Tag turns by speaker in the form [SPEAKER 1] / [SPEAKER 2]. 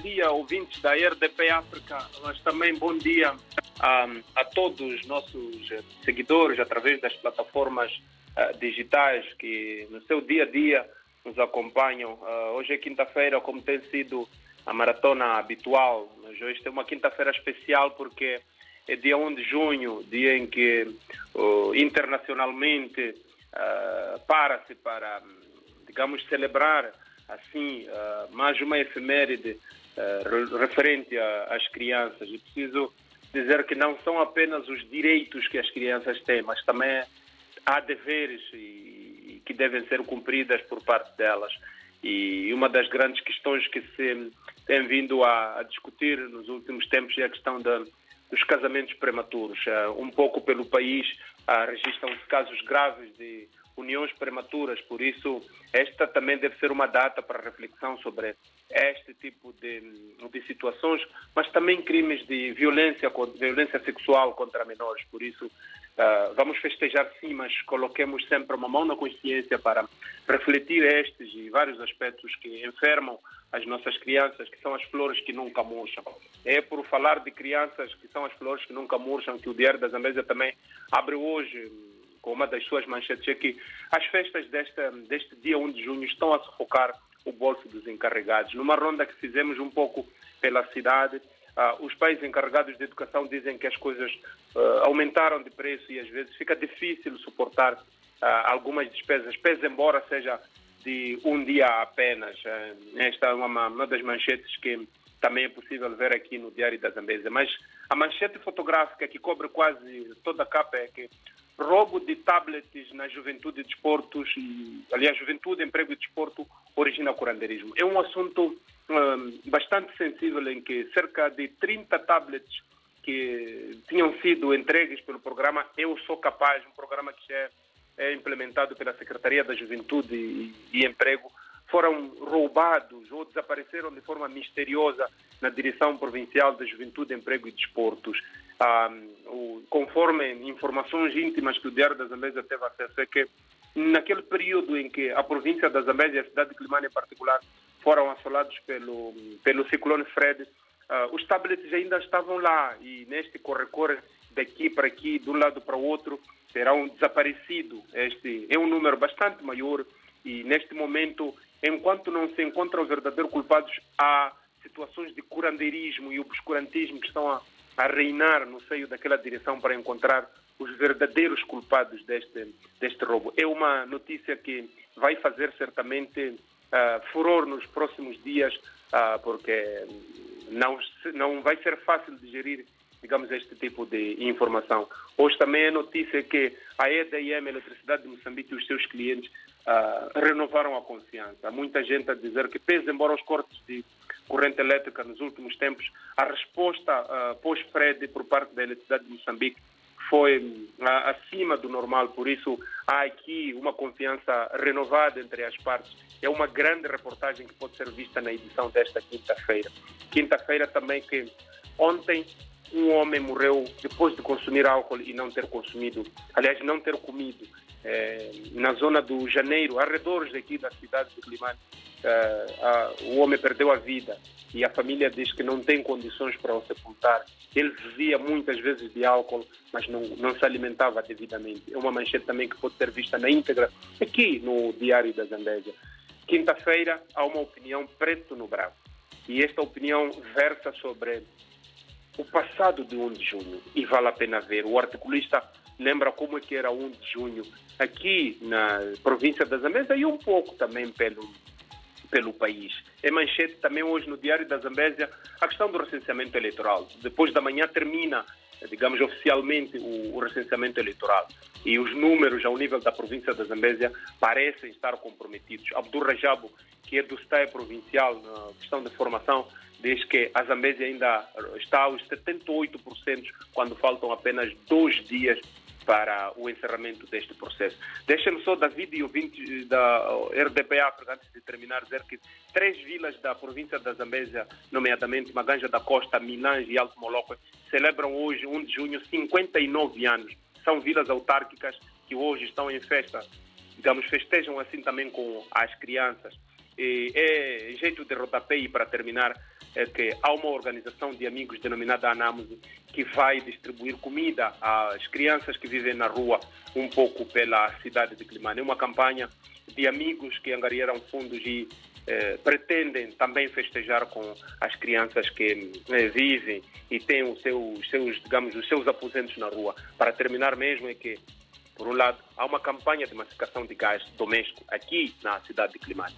[SPEAKER 1] dia, ouvintes da RDP África, mas também bom dia a, a todos os nossos seguidores através das plataformas uh, digitais que no seu dia a dia nos acompanham. Uh, hoje é quinta-feira, como tem sido a maratona habitual, mas hoje é uma quinta-feira especial porque é dia 1 de junho, dia em que uh, internacionalmente para-se para, digamos, celebrar assim, uh, mais uma efeméride referente às crianças. E preciso dizer que não são apenas os direitos que as crianças têm, mas também há deveres e, que devem ser cumpridas por parte delas. E uma das grandes questões que se tem vindo a, discutir nos últimos tempos é a questão da, dos casamentos prematuros. Uh, um pouco pelo país uh, registram-se casos graves de uniões prematuras, por isso esta também deve ser uma data para reflexão sobre este tipo de, de situações, mas também crimes de violência, violência sexual contra menores, por isso uh, vamos festejar sim, mas coloquemos sempre uma mão na consciência para refletir estes e vários aspectos que enfermam as nossas crianças, que são as flores que nunca murcham. É por falar de crianças que são as flores que nunca murcham que o Diário da Zambésia também abre hoje com uma das suas manchetes, é que as festas desta, deste dia 1 de junho estão a sufocar o bolso dos encarregados. Numa ronda que fizemos um pouco pela cidade, uh, os pais encarregados de educação dizem que as coisas uh, aumentaram de preço e às vezes fica difícil suportar uh, algumas despesas, pese embora seja de um dia apenas. esta é uma, uma das manchetes que também é possível ver aqui no Diário da Zambésia. Mas a manchete fotográfica que cobre quase toda a capa é que roubo de tablets na juventude e desportos, aliás, juventude, emprego e desporto origina curandeirismo. É um assunto um, bastante sensível em que cerca de 30 tablets que tinham sido entregues pelo programa Eu Sou Capaz, um programa que é, é implementado pela Secretaria da Juventude e, e Emprego, foram roubados ou desapareceram de forma misteriosa na Direção Provincial da Juventude, Emprego e Desportos ah, conforme informações íntimas que o Diário da Zambésia teve acesso, é que naquele período em que a província da Zambésia e a cidade de Climane em particular foram assolados pelo, pelo ciclone Fred, ah, os tablets ainda estavam lá e neste corre-corre daqui para aqui, de um lado para o outro, terão desaparecido. Este é um número bastante maior e neste momento, enquanto não se encontram verdadeiros culpados, há situações de curandeirismo e obscurantismo que estão a a reinar no seio daquela direção para encontrar os verdadeiros culpados deste, deste roubo. É uma notícia que vai fazer certamente uh, furor nos próximos dias, uh, porque não, não vai ser fácil digerir, digamos, este tipo de informação. Hoje também é notícia que a EDM, a Eletricidade de Moçambique, e os seus clientes uh, renovaram a confiança. Há muita gente a dizer que, pese embora os cortes de corrente elétrica nos últimos tempos, a resposta uh, pós-Fred por parte da Eletricidade de Moçambique foi uh, acima do normal, por isso há aqui uma confiança renovada entre as partes. É uma grande reportagem que pode ser vista na edição desta quinta-feira. Quinta-feira também que ontem um homem morreu depois de consumir álcool e não ter consumido, aliás, não ter comido, eh, na zona do Janeiro, arredores daqui da cidade de Climane uh, o homem perdeu a vida e a família diz que não tem condições para o sepultar. Ele vivia muitas vezes de álcool, mas não, não se alimentava devidamente. É uma manchete também que pode ser vista na íntegra aqui no Diário da Zambésia. Quinta-feira há uma opinião preto no branco. E esta opinião versa sobre o passado de 1 de junho. E vale a pena ver. O articulista lembra como é que era 1 de junho aqui na província da Zambésia e um pouco também pelo pelo país. É manchete também hoje no Diário da Zambésia a questão do recenseamento eleitoral. Depois da manhã termina, digamos, oficialmente o, o recenseamento eleitoral. E os números ao nível da província da Zambésia parecem estar comprometidos. Abdul Rajabo, que é do STAE provincial na questão de formação, diz que a Zambésia ainda está aos 78%, quando faltam apenas dois dias para o encerramento deste processo. Deixem-me só, David e ouvinte da RDP África, antes de terminar, dizer que três vilas da província da Zambésia, nomeadamente Maganja da Costa, Minange e Alto Moloco, celebram hoje, 1 de junho, 59 anos. São vilas autárquicas que hoje estão em festa, digamos, festejam assim também com as crianças. E, é jeito de rodapé e para terminar, é que há uma organização de amigos denominada Anamuse que vai distribuir comida às crianças que vivem na rua um pouco pela cidade de Climane. É uma campanha de amigos que angariaram fundos e eh, pretendem também festejar com as crianças que eh, vivem e têm os seus, seus, digamos, os seus aposentos na rua. Para terminar mesmo é que por um lado, há uma campanha de massificação de gás doméstico aqui na cidade de Climane.